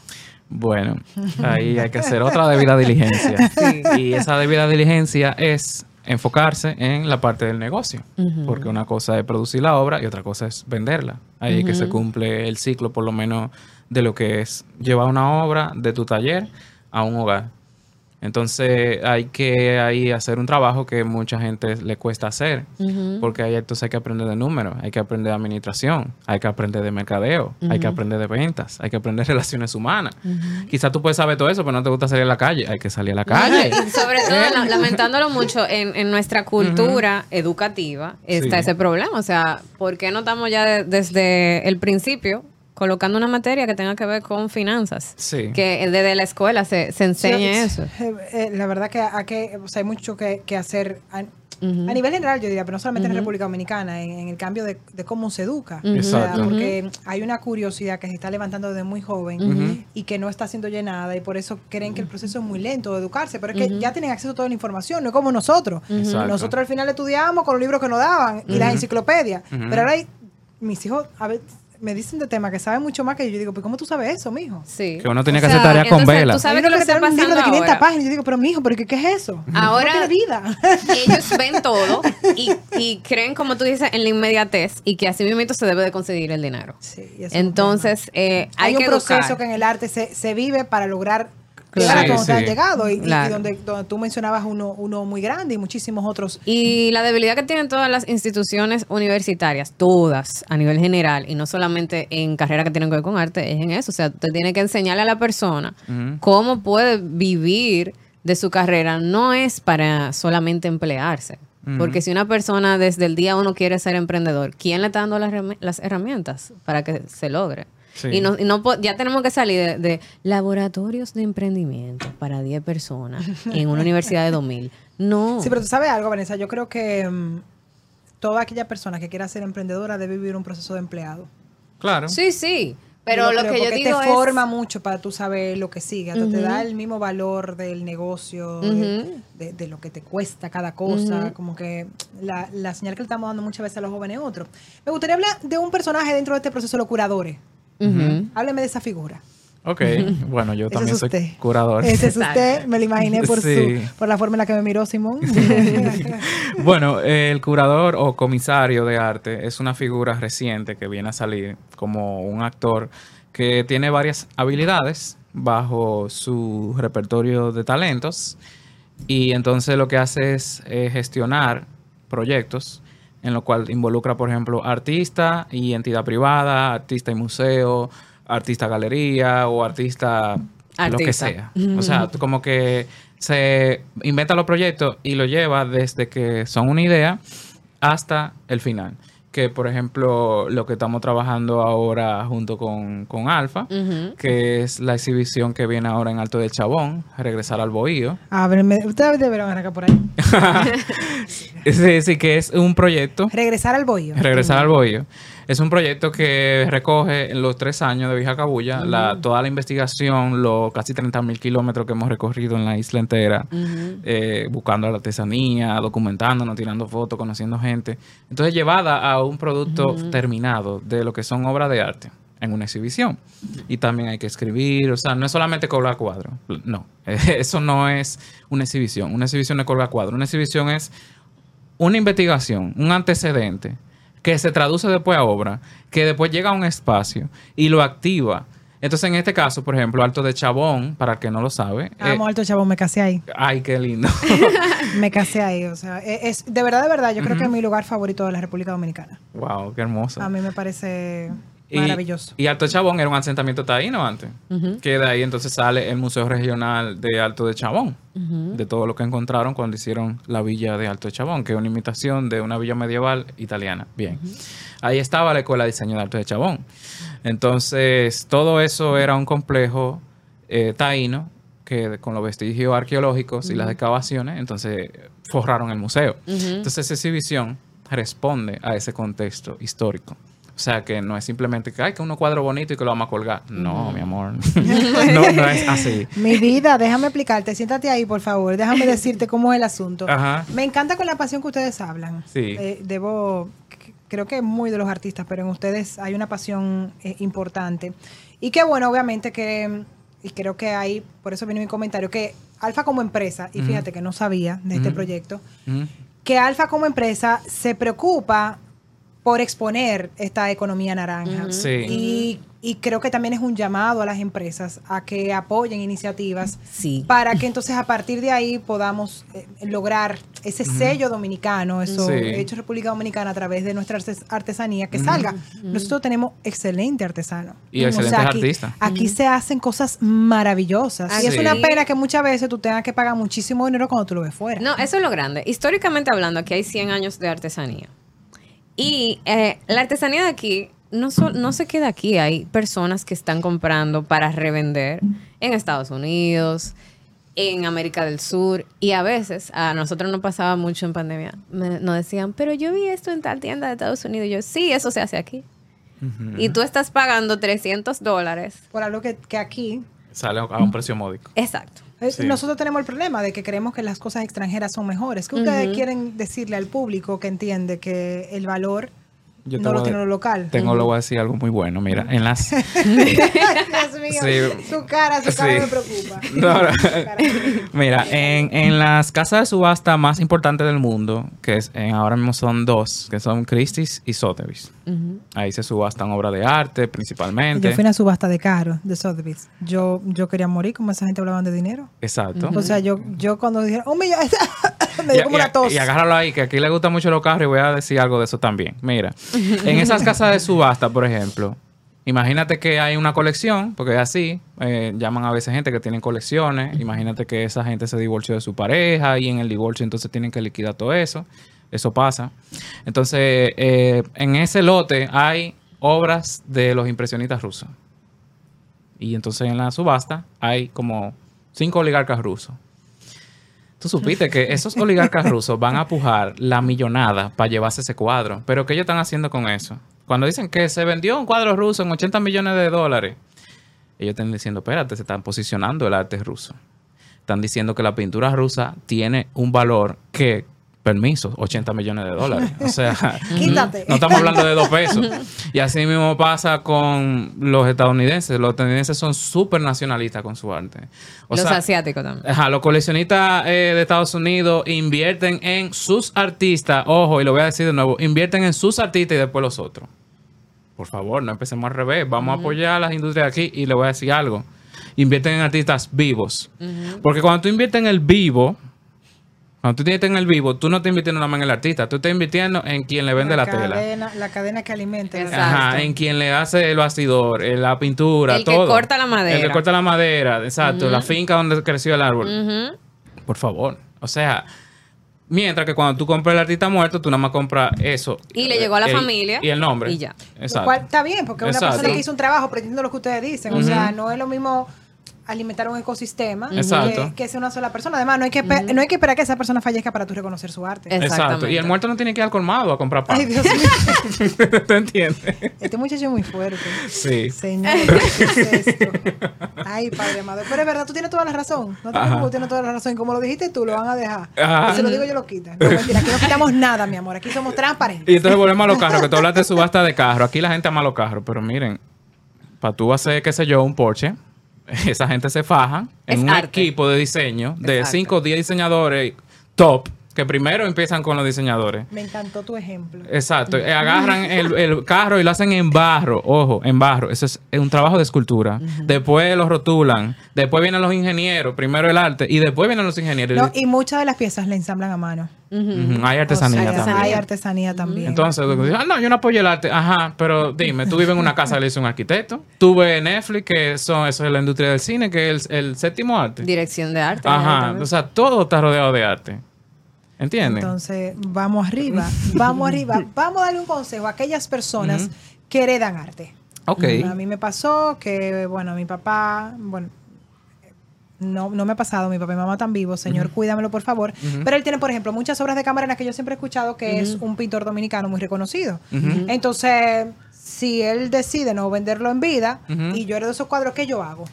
Bueno, ahí hay que hacer otra debida diligencia. Sí. Y esa debida diligencia es enfocarse en la parte del negocio. Porque una cosa es producir la obra y otra cosa es venderla. Ahí es que se cumple el ciclo, por lo menos, de lo que es llevar una obra de tu taller a un hogar. Entonces hay que ahí hacer un trabajo que mucha gente le cuesta hacer, porque ahí entonces hay que aprender de números, hay que aprender de administración, hay que aprender de mercadeo, hay que aprender de ventas, hay que aprender relaciones humanas. Quizás tú puedes saber todo eso, pero no te gusta salir a la calle, hay que salir a la calle. Sobre todo, la- lamentándolo mucho, en, en nuestra cultura educativa está Sí. ese problema. O sea, ¿por qué no estamos ya de- desde el principio colocando una materia que tenga que ver con finanzas? Sí. Que desde la escuela se, se enseñe Sí, eso. eh, eh, la verdad que, a que, o sea, hay mucho que, que hacer. a- a nivel general yo diría, pero no solamente en República Dominicana, en, en el cambio de, de cómo se educa. Sea, Exacto. porque hay una curiosidad que se está levantando desde muy joven y que no está siendo llenada y por eso creen que el proceso es muy lento de educarse, pero es que ya tienen acceso a toda la información, no es como nosotros. Exacto. Nosotros al final estudiamos con los libros que nos daban y las enciclopedias, pero ahora hay, mis hijos a ver, me dicen de temas que saben mucho más que yo. Yo digo, pues ¿cómo tú sabes eso, mijo? Sí. Que uno tenía O que hacer tarea con vela. ¿Tú sabes lo que te está un libro pasando de 500 ahora? páginas yo digo, pero mijo, ¿pero qué, qué es eso? Ahora- No tiene vida. Ellos ven todo y, y creen, como tú dices, en la inmediatez y que así mismo se debe de conseguir el dinero. Sí, Entonces, eh, hay, hay, un que proceso educar. que en el arte se, se vive para lograr Claro. Sí, te sí. has llegado y, donde, donde tú mencionabas uno, uno muy grande y muchísimos otros. Y la debilidad que tienen todas las instituciones universitarias, todas a nivel general, y no solamente en carreras que tienen que ver con arte, es en eso. O sea, te tiene que enseñarle a la persona cómo puede vivir de su carrera. No es para solamente emplearse. Porque si una persona desde el día uno quiere ser emprendedor, ¿quién le está dando las, las herramientas para que se logre? Sí. Y, no, y no ya tenemos que salir de, de laboratorios de emprendimiento para 10 personas en una universidad de 2000. No. Sí, pero tú sabes algo, Vanessa, yo creo que mm, toda aquella persona que quiera ser emprendedora debe vivir un proceso de empleado. Claro. Sí, sí. Pero lo que yo digo te es... forma mucho para tú saber lo que sigue, te da el mismo valor del negocio, de, Ujú. de- de lo que te cuesta cada cosa, como que la, la señal que le estamos dando muchas veces a los jóvenes es otro. Me gustaría hablar de un personaje dentro de este proceso, los curadores. Ujú. Hábleme de esa figura. Ok. Bueno, yo también es soy curador. Ese es usted, me lo imaginé por, Sí. su, por la forma en la que me miró Simón. Bueno, el curador o comisario de arte es una figura reciente que viene a salir como un actor que tiene varias habilidades bajo su repertorio de talentos y entonces lo que hace es eh, gestionar proyectos en lo cual involucra, por ejemplo, artista y entidad privada, artista y museo, artista galería o artista lo que sea. O sea, como que se inventa los proyectos y lo lleva desde que son una idea hasta el final. Que, por ejemplo, lo que estamos trabajando ahora junto con, con Alfa, que es la exhibición que viene ahora en Alto del Chabón, regresar al Bohío. Ábreme, ustedes deberán arrancar por ahí. Sí, sí, que es un proyecto Regresar al bohío. Regresar al Bohío. Es un proyecto que recoge en los tres años de Vieja Cabulla la, toda la investigación, los casi 30 mil kilómetros que hemos recorrido en la isla entera, eh, buscando la artesanía, documentándonos, tirando fotos, conociendo gente. Entonces, llevada a un producto terminado de lo que son obras de arte en una exhibición. Y también hay que escribir, o sea, no es solamente colgar cuadro, no, eso no es una exhibición. Una exhibición no es colgar cuadro, una exhibición es una investigación, un antecedente que se traduce después a obra, que después llega a un espacio y lo activa. Entonces, en este caso, por ejemplo, Alto de Chabón, para el que no lo sabe. eh, Amo alto chabón, me casé ahí. ay, qué lindo. Me casé ahí. O sea, e- es, de verdad, de verdad, yo creo que es mi lugar favorito de la República Dominicana. wow, qué hermoso. A mí me parece maravilloso. Y Alto de Chabón era un asentamiento taíno antes. Ujú. Que de ahí entonces sale el Museo Regional de Alto de Chabón. De todo lo que encontraron cuando hicieron la villa de Alto de Chabón, que es una imitación de una villa medieval italiana. Bien. Ahí estaba la Escuela de Diseño de Alto de Chabón. Entonces, todo eso era un complejo eh, taíno que con los vestigios arqueológicos y las excavaciones, entonces forraron el museo. Entonces, esa exhibición responde a ese contexto histórico. O sea, que no es simplemente que hay que uno cuadro bonito y que lo vamos a colgar. No, mi amor. no, no es así. Mi vida, déjame explicarte. Siéntate ahí, por favor. Déjame decirte cómo es el asunto. Ajá. Me encanta con la pasión que ustedes hablan. Sí. Eh, debo, creo que es muy de los artistas, pero en ustedes hay una pasión eh, importante. Y que bueno, obviamente que, y creo que hay, por eso viene mi comentario, que Alfa como empresa, y fíjate que no sabía de este proyecto, que Alfa como empresa se preocupa por exponer esta economía naranja. Sí. Y, y creo que también es un llamado a las empresas a que apoyen iniciativas Sí. para que entonces a partir de ahí podamos eh, lograr ese sello dominicano, eso Sí. hecho en República Dominicana a través de nuestra artes- artesanía que salga. Nosotros tenemos excelente artesano. Y excelentes aquí, artistas. Aquí se hacen cosas maravillosas. Ah, y es una pena que muchas veces tú tengas que pagar muchísimo dinero cuando tú lo ves fuera. No, eso es lo grande. Históricamente hablando, aquí hay 100 años de artesanía. Y eh, la artesanía de aquí no, so- no se queda aquí. Hay personas que están comprando para revender en Estados Unidos, en América del Sur. Y a veces, a nosotros nos pasaba mucho en pandemia, me- nos decían, pero yo vi esto en tal tienda de Estados Unidos. Y yo, sí, eso se hace aquí. Y tú estás pagando 300 dólares. Por algo que, que aquí Sale a un precio módico. Exacto. Sí. nosotros tenemos el problema de que creemos que las cosas extranjeras son mejores. ¿Qué ustedes quieren decirle al público que entiende que el valor Yo no lo tiene lo local? Tengo, le voy a decir algo muy bueno. Mira, en las... Dios mío, Sí. su cara, su cara Sí. me preocupa. No, no. Mira, en, en las casas de subasta más importantes del mundo, que es, en- ahora mismo son dos, que son Christie's y Sotheby's. Ahí se subastan obras de arte principalmente. Yo fui a una subasta de carros de Sotheby's. Yo, yo quería morir como esa gente hablaban de dinero. Exacto. O sea, yo, yo cuando dijeron, un millón, me Y, dio como y- una tos. y agárralo ahí, que aquí le gustan mucho los carros y voy a decir algo de eso también. Mira, en esas casas de subasta, por ejemplo, imagínate que hay una colección, porque es así, eh, llaman a veces gente que tienen colecciones, imagínate que esa gente se divorció de su pareja y en el divorcio entonces tienen que liquidar todo eso, eso pasa. Entonces, eh, en ese lote hay obras de los impresionistas rusos. Y entonces en la subasta hay como cinco oligarcas rusos. Tú supiste que esos oligarcas rusos van a pujar la millonada para llevarse ese cuadro. Pero ¿qué ellos están haciendo con eso? Cuando dicen que se vendió un cuadro ruso en 80 millones de dólares, ellos están diciendo, espérate, se están posicionando el arte ruso. Están diciendo que la pintura rusa tiene un valor que, permiso, 80 millones de dólares. O sea, Quítate. no estamos hablando de dos pesos. Y así mismo pasa con los estadounidenses. Los estadounidenses son súper nacionalistas con su arte. O Los sea, asiáticos también. Ajá, los coleccionistas eh, de Estados Unidos invierten en sus artistas, ojo, y lo voy a decir de nuevo, invierten en sus artistas y después los otros. Por favor, no empecemos al revés. Vamos a apoyar a las industrias de aquí y le voy a decir algo. Invierten en artistas vivos. Porque cuando tú inviertes en el vivo, cuando tú inviertes en el vivo, tú no estás invirtiendo nada más en el artista, tú estás invirtiendo en quien le vende la, tela. cadena, La cadena que alimenta. el Exacto. Ajá, en quien le hace el bastidor, eh, la pintura, El que todo. corta la madera. El que corta la madera, exacto. La finca donde creció el árbol. Por favor. O sea, mientras que cuando tú compras el artista muerto, tú nada más compras eso. Y le llegó a la El- familia. Y el nombre. Y ya. Lo Exacto. cual está bien, porque una Exacto. persona que hizo un trabajo, pero entiendo lo que ustedes dicen. O sea, no es lo mismo alimentar un ecosistema que, que sea una sola persona. Además, no hay, que no hay que esperar que esa persona fallezca para tú reconocer su arte. Exacto. Y el muerto no tiene que ir al colmado a comprar pan. Ay, Dios mío. ¿Te entiendes? Este muchacho es muy fuerte. Sí. Señor, ¿qué es esto? Ay, padre amado. Pero es verdad, tú tienes toda la razón. No te preocupes, tú tienes toda la razón. Y como lo dijiste tú, lo van a dejar. Ajá. Se lo digo yo, lo quitan. No, mentira, aquí no quitamos nada, mi amor. Aquí somos transparentes. Y entonces volvemos a los carros, que tú hablaste de subasta de carro. Aquí la gente ama los carros, pero miren, para tú hacer, qué sé yo, un Porsche, esa gente se faja en Es un arte. equipo de diseño de Exacto. 5 o 10 diseñadores top, que primero empiezan con los diseñadores. Me encantó tu ejemplo. Exacto, eh, agarran el, el carro y lo hacen en barro, ojo, en barro, eso es un trabajo de escultura. Después lo rotulan, después vienen los ingenieros, primero el arte y después vienen los ingenieros. No, y muchas de las piezas la ensamblan a mano. Hay artesanía O sea, también. Hay artesanía también. Entonces, ah, no, yo no apoyo el arte. Ajá, pero dime, tú vives en una casa que le hizo un arquitecto. Tú ves Netflix, que son, eso es la industria del cine, que es el, el séptimo arte. Dirección de arte. Ajá, o sea, todo está rodeado de arte. ¿Entiendes? Entonces, vamos arriba, vamos arriba. Vamos a darle un consejo a aquellas personas que heredan arte. ok. A mí me pasó que, bueno, mi papá, bueno, no, no me ha pasado, mi papá y mamá están vivos, señor, cuídamelo por favor. Pero él tiene, por ejemplo, muchas obras de cámara que yo siempre he escuchado que es un pintor dominicano muy reconocido. Entonces, si él decide no venderlo en vida y yo heredo esos cuadros, ¿qué yo hago?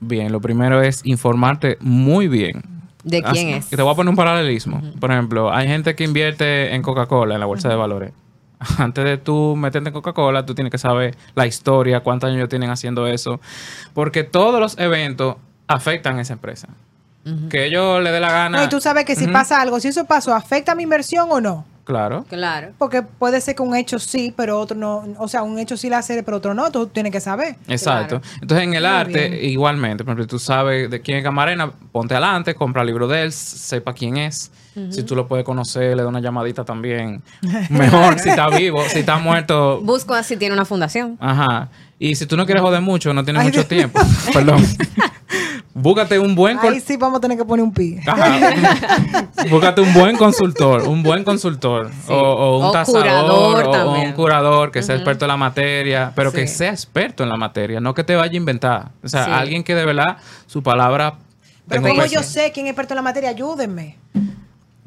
Bien, lo primero es informarte muy bien. ¿De quién Así- es? Te voy a poner un paralelismo. Por ejemplo, hay gente que invierte en Coca-Cola, en la bolsa de valores. Antes de tú meterte en Coca-Cola, tú tienes que saber la historia, cuántos años ellos tienen haciendo eso. Porque todos los eventos afectan a esa empresa. Que ellos le dé la gana. No, y tú sabes que si pasa algo, si eso pasó, ¿afecta mi inversión o no? Claro. Claro. Porque puede ser que un hecho sí, pero otro no. O sea, un hecho sí la hace, pero otro no. Tú tienes que saber. Exacto. Entonces, en el Muy arte, bien. igualmente, por ejemplo, tú sabes de quién es Camarena, ponte adelante, compra el libro de él, sepa quién es. Si tú lo puedes conocer, le da una llamadita también. Mejor, si está vivo, si está muerto. Busco si tiene una fundación. Ajá. Y si tú no quieres joder mucho, no tienes Ay, mucho Dios. tiempo. Perdón. Búscate un buen Ahí sí vamos a tener que poner un pi. Ajá. Búscate un buen consultor, un buen consultor. O, o un O tasador, curador o- un curador que sea experto en la materia, pero que sea experto en la materia, no que te vaya a inventar. O sea, Sí. alguien que de verdad su palabra Pero como yo sé quién es experto en la materia, ayúdenme.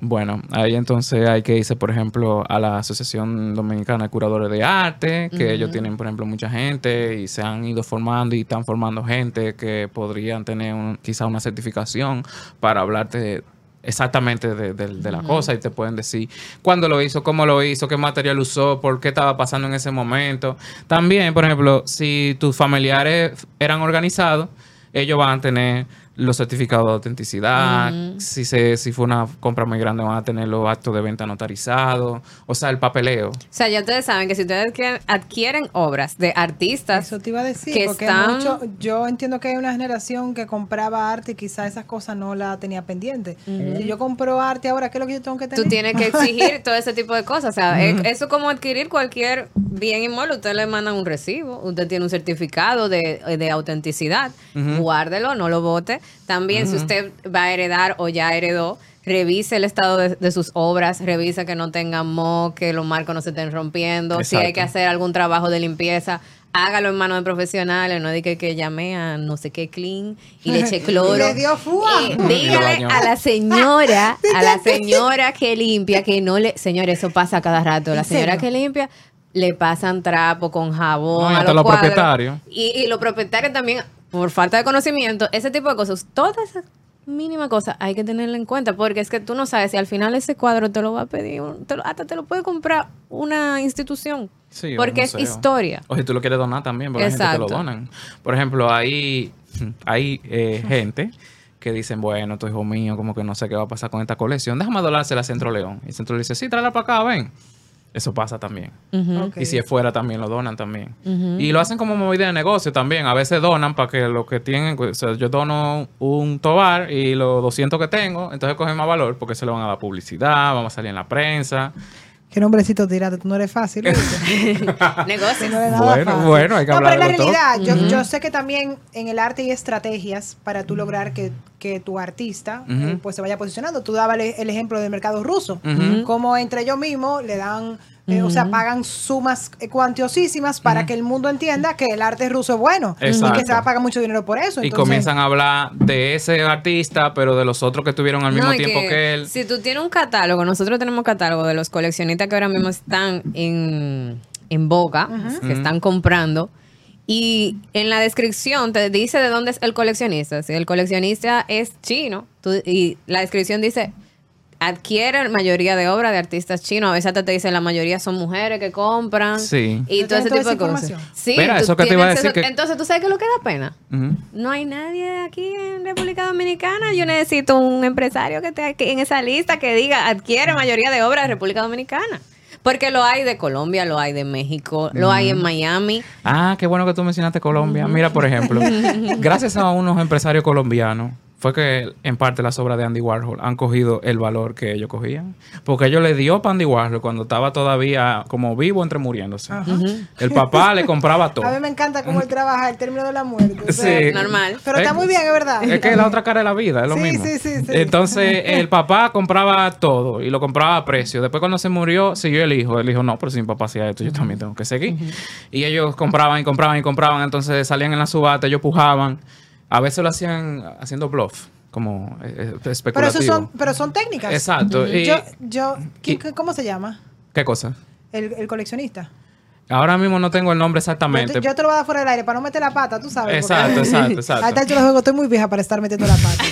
Bueno, ahí entonces hay que irse, por ejemplo, a la Asociación Dominicana de Curadores de Arte, que ellos tienen, por ejemplo, mucha gente y se han ido formando y están formando gente que podrían tener un- quizá una certificación para hablarte exactamente de, de- de la cosa y te pueden decir cuándo lo hizo, cómo lo hizo, qué material usó, por qué estaba pasando en ese momento. También, por ejemplo, si tus familiares eran organizados, ellos van a tener los certificados de autenticidad. si, se, si fue una compra muy grande, van a tener los actos de venta notarizados. O sea, el papeleo. O sea, ya ustedes saben que si ustedes adquieren, adquieren obras de artistas, Eso te iba a decir, que porque están- mucho, yo entiendo que hay una generación que compraba arte y quizá esas cosas no la tenía pendiente. Si yo compro arte ahora, ¿qué es lo que yo tengo que tener? tú tienes que exigir todo ese tipo de cosas. O sea, es- eso es como adquirir cualquier bien inmueble. Usted le mandan un recibo, usted tiene un certificado de, de autenticidad. Guárdelo, no lo bote. También, si usted va a heredar o ya heredó, revise el estado de, de sus obras, revise que no tengan moho, que los marcos no se estén rompiendo. Si hay que hacer algún trabajo de limpieza, hágalo en manos de profesionales, no de que, que llame a no sé qué clean y le eche cloro. Y le dio. Eh, dígale a la señora, a la señora que limpia, que no le, señor, eso pasa cada rato. La ¿En señora que limpia le pasan trapo con jabón. No, a los propietarios. Y, y los propietarios también, por falta de conocimiento, ese tipo de cosas, todas esas mínimas cosas hay que tenerla en cuenta porque es que tú no sabes si al final ese cuadro te lo va a pedir, te lo- hasta te lo puede comprar una institución. Sí, porque es historia. O si tú lo quieres donar también, porque la gente te Exacto. lo donan. Por ejemplo, hay, hay eh, gente que dicen, bueno, tu hijo mío, como que no sé qué va a pasar con esta colección. Déjame donársela a Centro León. Y Centro le dice, sí, tráela para acá, ven. Eso pasa también. Y si es fuera también lo donan también. Y lo hacen como movida de negocio también. A veces donan para que lo que tienen, o sea, yo dono un tobar y los 200 que tengo, entonces cogen más valor porque se le van a dar publicidad, vamos a salir en la prensa. ¿Qué nombrecito tiraste? Tú no eres fácil. Negocios. No eres Bueno, fácil. bueno, hay que no, hablar pero en de la realidad, yo, yo sé que también en el arte hay estrategias para tú lograr que, que tu artista eh, pues se vaya posicionando. Tú dabas el, el ejemplo del mercado ruso, como entre ellos mismos le dan, eh, o sea, pagan sumas cuantiosísimas para que el mundo entienda que el arte ruso es bueno y que se va a pagar mucho dinero por eso. Y comienzan a hablar de ese artista, pero de los otros que tuvieron al mismo No, tiempo que, él. Si tú tienes un catálogo, nosotros tenemos catálogo de los coleccionistas que ahora mismo están en, en boga, que están comprando. Y en la descripción te dice de dónde es el coleccionista. Si el coleccionista es chino, tú- y la descripción dice adquiere mayoría de obras de artistas chinos. A veces hasta te dice la mayoría son mujeres que compran. Sí. Y ¿Tú todo ese tipo de cosas. Sí, Mira, eso que te iba a decir eso- que- Entonces, ¿tú sabes qué es lo que da pena? No hay nadie aquí en República Dominicana. Yo necesito un empresario que esté aquí en esa lista que diga adquiere mayoría de obras de República Dominicana. Porque lo hay de Colombia, lo hay de México, lo hay en Miami. Ah, qué bueno que tú mencionaste Colombia. Mira, por ejemplo, gracias a unos empresarios colombianos, fue que en parte las obras de Andy Warhol han cogido el valor que ellos cogían. Porque ellos le dio para Andy Warhol cuando estaba todavía como vivo entre muriéndose. El papá le compraba todo. A mí me encanta cómo él trabaja el término de la muerte. o sea, Sí. Normal. Pero está muy bien, es verdad. Es que es la otra cara de la vida, es lo Sí, mismo. sí, sí, sí. Entonces, el papá compraba todo y lo compraba a precio. Después, cuando se murió, siguió el hijo. El hijo, no, pero si mi papá hacía esto, yo también tengo que seguir. Y ellos compraban y compraban y compraban. Entonces, salían en la subasta, ellos pujaban. A veces lo hacían haciendo bluff, como eh, eh, Pero especulativo. eso son, pero son técnicas. Exacto. Y- Yo, yo, ¿quién- y- ¿cómo se llama? ¿Qué cosa? El, el coleccionista. Ahora mismo no tengo el nombre Yo exactamente. te, yo te lo voy a dar fuera del aire para no meter la pata, tú sabes. Exacto, porque- exacto, exacto. A esta altura del juego estoy muy vieja para estar metiendo la pata.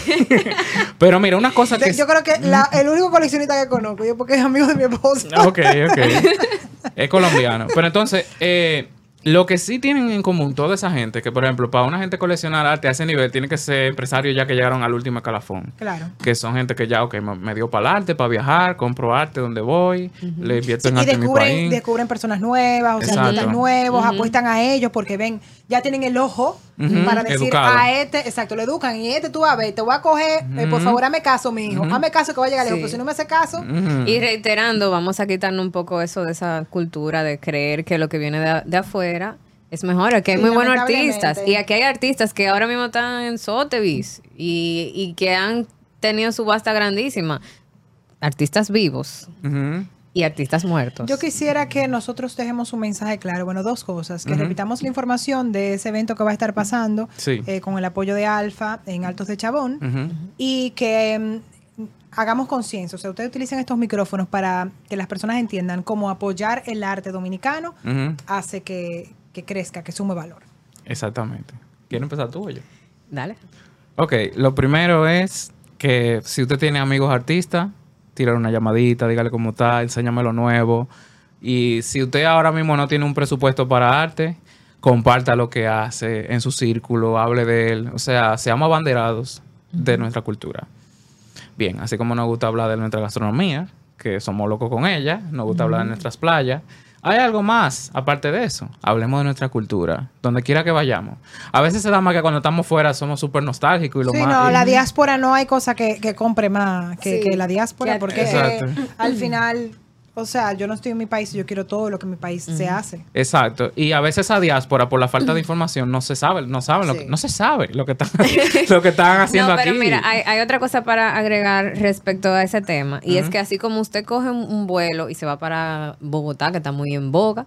Pero mira, una cosa que... Yo creo que la- el único coleccionista que conozco, yo porque es amigo de mi esposa. Ok, ok. es colombiano. Pero entonces, eh, lo que sí tienen en común toda esa gente, que por ejemplo, para una gente coleccionar arte a ese nivel, tiene que ser empresarios ya que llegaron al último escalafón. Claro. Que son gente que ya, ok, me, dio para el arte, para viajar, compro arte donde voy, le invierto Sí, en y arte en mi descubren, país. descubren personas nuevas, o sea, artistas nuevos, apuestan a ellos porque ven, ya tienen el ojo para decir educado. a este, exacto, lo educan y este tú vas a ver, te voy a coger, eh, por favor, hazme caso, mi hijo, hazme caso que va a llegar lejos, Sí. pero si no me hace caso. Y reiterando, vamos a quitarnos un poco eso de esa cultura de creer que lo que viene de, de afuera es mejor. Aquí hay Sí, muy buenos artistas. Y aquí hay artistas que ahora mismo están en Sotheby's y, y que han tenido subasta grandísima. Artistas vivos. Y artistas muertos. Yo quisiera que nosotros dejemos un mensaje claro. Bueno, dos cosas. Que repitamos la información de ese evento que va a estar pasando Sí. eh, con el apoyo de Alfa en Altos de Chabón y que mm, hagamos conciencia. O sea, ustedes utilizan estos micrófonos para que las personas entiendan cómo apoyar el arte dominicano hace que, que crezca, que sume valor. Exactamente. ¿Quieres empezar tú o yo? Dale. Ok, lo primero es que si usted tiene amigos artistas, tírale una llamadita, dígale cómo está, enséñame lo nuevo. Y si usted ahora mismo no tiene un presupuesto para arte, comparta lo que hace en su círculo, hable de él. O sea, seamos abanderados de nuestra cultura. Bien, así como nos gusta hablar de nuestra gastronomía, que somos locos con ella, nos gusta hablar de nuestras playas. Hay algo más, aparte de eso. Hablemos de nuestra cultura, donde quiera que vayamos. A veces se da más que cuando estamos fuera somos súper nostálgicos y lo sí, más... no, y- la diáspora no hay cosa que, que compre más que, Sí. que la diáspora, porque eh, al final, o sea, yo no estoy en mi país y yo quiero todo lo que en mi país se hace. Exacto. Y a veces esa diáspora, por la falta de información, no se sabe, no saben lo Sí. que, no se sabe lo que están, lo que están haciendo no, pero aquí. mira, hay, hay otra cosa para agregar respecto a ese tema. Y es que así como usted coge un, vuelo y se va para Bogotá, que está muy en boga,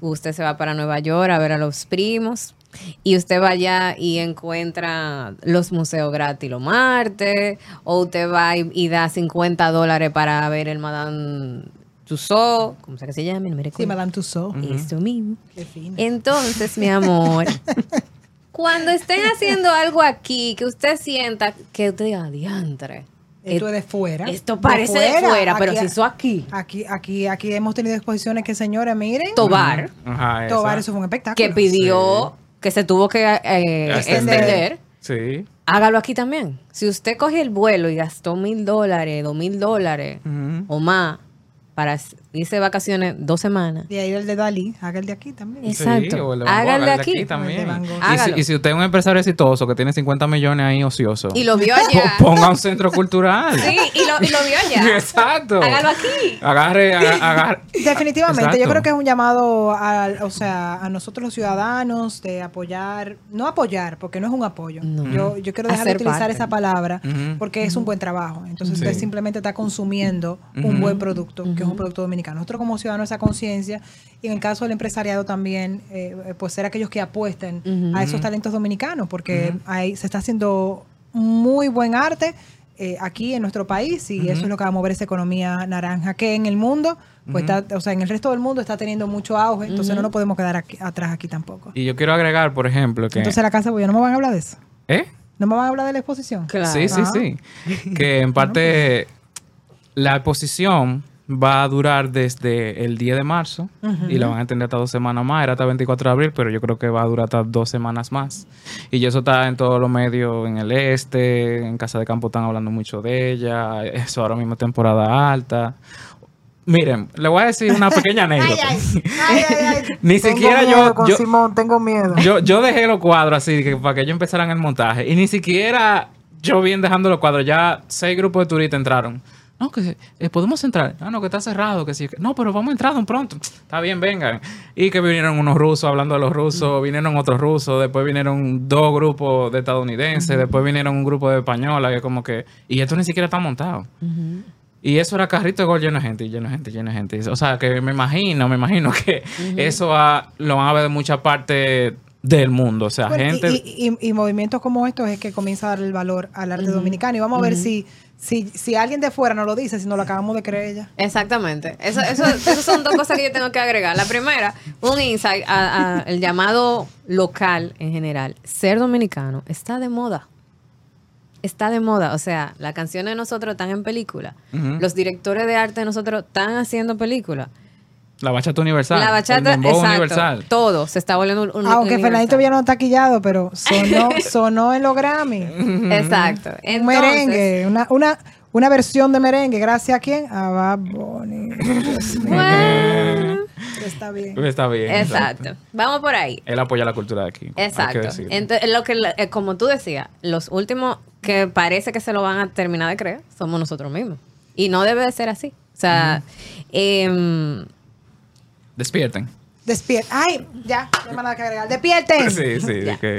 usted se va para Nueva York a ver a los primos, y usted va allá y encuentra los museos gratis los martes, o usted va y, y da 50 dólares para ver el Madame Tussauds, ¿cómo sea que se llama? No me Sí. Madame Tussauds. Eso mismo. Qué fina. Entonces, mi amor, cuando estén haciendo algo aquí que usted sienta que usted diga, diantre, Esto es de fuera. esto parece de fuera, pero Aquí- si eso aquí, Aquí, aquí, aquí hemos tenido exposiciones que, señores, miren, Tobar, Ajá. Tobar, eso fue un espectáculo. que pidió, que se tuvo que eh, Extender. Sí. hágalo aquí también. Si usted coge el vuelo y gastó mil dólares, dos mil dólares o más para de vacaciones dos semanas, Y ahí el de Dalí, haga el de aquí también. Exacto. Sí, o el de Van Gogh, Háganle el de aquí. también. Van Gogh. Y si, Hágalo. y si usted es un empresario exitoso que tiene 50 millones ahí ocioso, y lo vio po- allá. ponga un centro cultural. Sí, y lo, y lo vio allá. Exacto. Hágalo aquí. Agarre, aga- agarre. Definitivamente, yo Exacto. creo que es un llamado a, o sea, a nosotros los ciudadanos de apoyar, no apoyar, porque no es un apoyo. No. Yo, yo quiero dejar de Hacer utilizar parte. esa palabra Ujú. porque es un buen trabajo. Entonces Sí. usted simplemente está consumiendo un Ujú. buen producto, que es un producto Nosotros como ciudadanos esa conciencia y en el caso del empresariado también, eh, pues ser aquellos que apuesten a esos talentos dominicanos, porque ahí se está haciendo muy buen arte. eh, aquí en nuestro país y eso es lo que va a mover esa economía naranja que en el mundo pues está, o sea en el resto del mundo está teniendo mucho auge entonces no nos podemos quedar aquí- atrás aquí tampoco. Y yo quiero agregar, por ejemplo, que... entonces la casa voy no me van a hablar de eso ¿Eh? no me van a hablar de la exposición Claro. Sí, sí, sí. Que en parte la exposición va a durar desde el 10 de marzo y la van a extender hasta dos semanas más. Era hasta 24 de abril, pero yo creo que va a durar hasta dos semanas más. Y eso está en todos los medios, en el este, en Casa de Campo están hablando mucho de ella. Eso ahora mismo es temporada alta. Miren, le voy a decir una pequeña anécdota. Ni siquiera yo, yo, Simón tengo miedo yo, yo dejé los cuadros así que, para que ellos empezaran el montaje. Y ni siquiera yo bien dejando los cuadros. Ya seis grupos de turistas entraron. No, que eh, podemos entrar. Ah, no, que está cerrado. Que sí. No, pero vamos a entrar de pronto. Está bien, vengan. Y que vinieron unos rusos hablando de los rusos. Vinieron otros rusos. Después vinieron dos grupos de estadounidenses. Después vinieron un grupo de españolas. Que como que... Y esto ni siquiera está montado. Y eso era carrito de gol lleno de gente, y lleno de gente, lleno de gente. O sea, que me imagino, me imagino que eso lo van a ver de mucha parte del mundo. O sea, Bueno, y- gente... y, y- y movimientos como estos es que comienza a darle el valor al arte dominicano y vamos a ver si, si si alguien de fuera no lo dice si no lo acabamos de creer ya Exactamente. Eso, eso, esas son dos cosas que yo tengo que agregar. La primera, un insight a- a el llamado local en general. Ser dominicano está de moda. Está de moda. O sea, las canciones de nosotros están en película. Los directores de arte de nosotros están haciendo película. La bachata universal. La bachata, el exacto. universal. Todo se está volviendo un, un- aunque. Fernandito ya no está quillado pero sonó sonó en los Grammy Exacto. un merengue, una, una, una versión de merengue, gracias a quién? A Bad Bunny. Bueno, está bien. Pues Está bien. exacto. Vamos por ahí. Él apoya la cultura de aquí. hay que Exacto. Entonces, lo que, eh, como tú decías, los últimos que parece que se lo van a terminar de creer somos nosotros mismos. Y no debe de ser así. O sea, em, Despierten. Despierta. Ay, ya, no más nada que agregar. Despierten. Sí, sí. Ya. que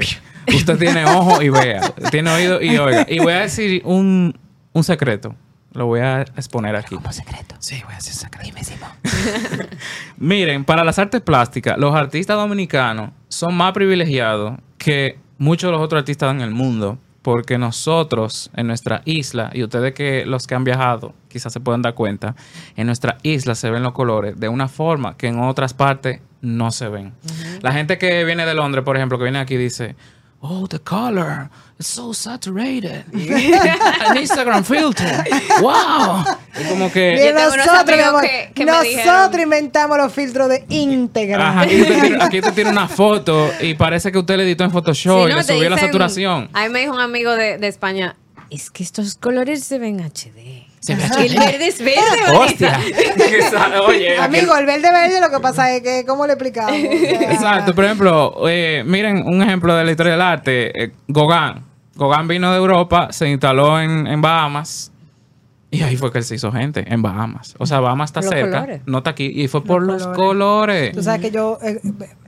usted tiene ojo y vea. Tiene oído y oiga. Y voy a decir un, un secreto. Lo voy a exponer aquí. Como secreto. Sí, voy a decir secreto. Miren, para las artes plásticas, los artistas dominicanos son más privilegiados que muchos de los otros artistas en el mundo. Porque nosotros, en nuestra isla, y ustedes que los que han viajado quizás se pueden dar cuenta, en nuestra isla se ven los colores de una forma que en otras partes no se ven. La gente que viene de Londres, por ejemplo, que viene aquí dice, oh, the color is so saturated. An Instagram filter. Wow. Y como que... Nosotros, amor, que- que nosotros inventamos los filtros de Instagram. Ajá, aquí, usted tiene, aquí usted tiene una foto y parece que usted le editó en Photoshop Si y no, le te subió la dicen- saturación. A mí me dijo un amigo de, de España, es que estos colores se ven HD. Se el verde es verde, Hostia. Oye, Amigo, el verde verde lo que pasa es que, ¿cómo le explicamos? Exacto, por ejemplo, eh, miren un ejemplo de la historia del arte. eh, Gauguin. Gauguin vino de Europa, se instaló en, en Bahamas y ahí fue que él se hizo gente, en Bahamas. O sea, Bahamas está Los cerca, colores. no está aquí. Y fue por los colores. colores. Tú sabes que yo eh,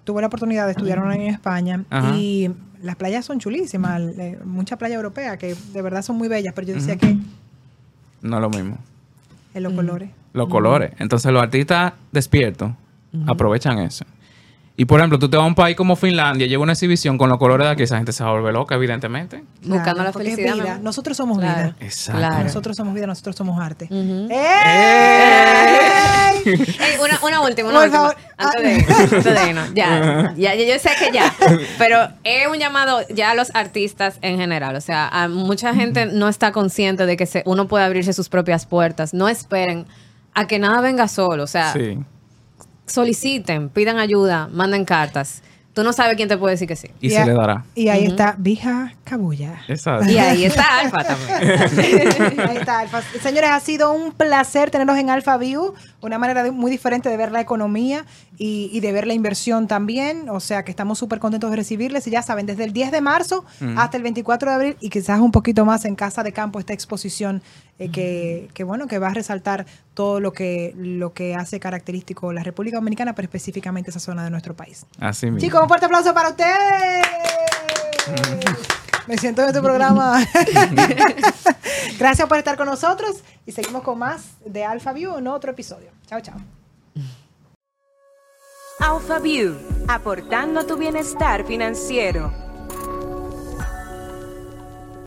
tuve la oportunidad de estudiar un año en España Ajá. y las playas son chulísimas, muchas playas europeas que de verdad son muy bellas, pero yo decía que No es lo mismo. en los colores. Los colores. Entonces los artistas despiertos aprovechan eso. Y por ejemplo, tú te vas a un país como Finlandia, lleva una exhibición con los colores de aquí, esa gente se va a volver loca, evidentemente. Buscando la felicidad. vida. Nosotros somos Claro. vida. Exacto. Claro. Nosotros somos vida, nosotros somos arte. Ujú. ¡Ey! Ey, una, una última, una Por última. favor. Antes de irnos, antes de irnos. Ya, ya, yo sé que ya. Pero es un llamado ya a los artistas en general. O sea, a mucha gente no está consciente de que se, uno puede abrirse sus propias puertas. No esperen a que nada venga solo. O sea, Sí. Soliciten, pidan ayuda, manden cartas. Tú no sabes quién te puede decir que sí. Y, a- se le dará. Y ahí está Vija Cabulla. Exacto. Y ahí está Alfa también. Ahí está, Alfa. Señores, ha sido un placer tenerlos en Alfa View, una manera de- muy diferente de ver la economía y, y de ver la inversión también. O sea que estamos súper contentos de recibirles. Y ya saben, desde el 10 de marzo hasta el 24 de abril y quizás un poquito más en Casa de Campo, esta exposición eh, que, que, bueno, que va a resaltar todo lo que, lo que hace característico la República Dominicana, pero específicamente esa zona de nuestro país. Así mismo. Chicos, un fuerte aplauso para ustedes. Me siento en este programa. Gracias por estar con nosotros y seguimos con más de Alpha View en otro episodio. Chao, chao. Alpha View, aportando a tu bienestar financiero.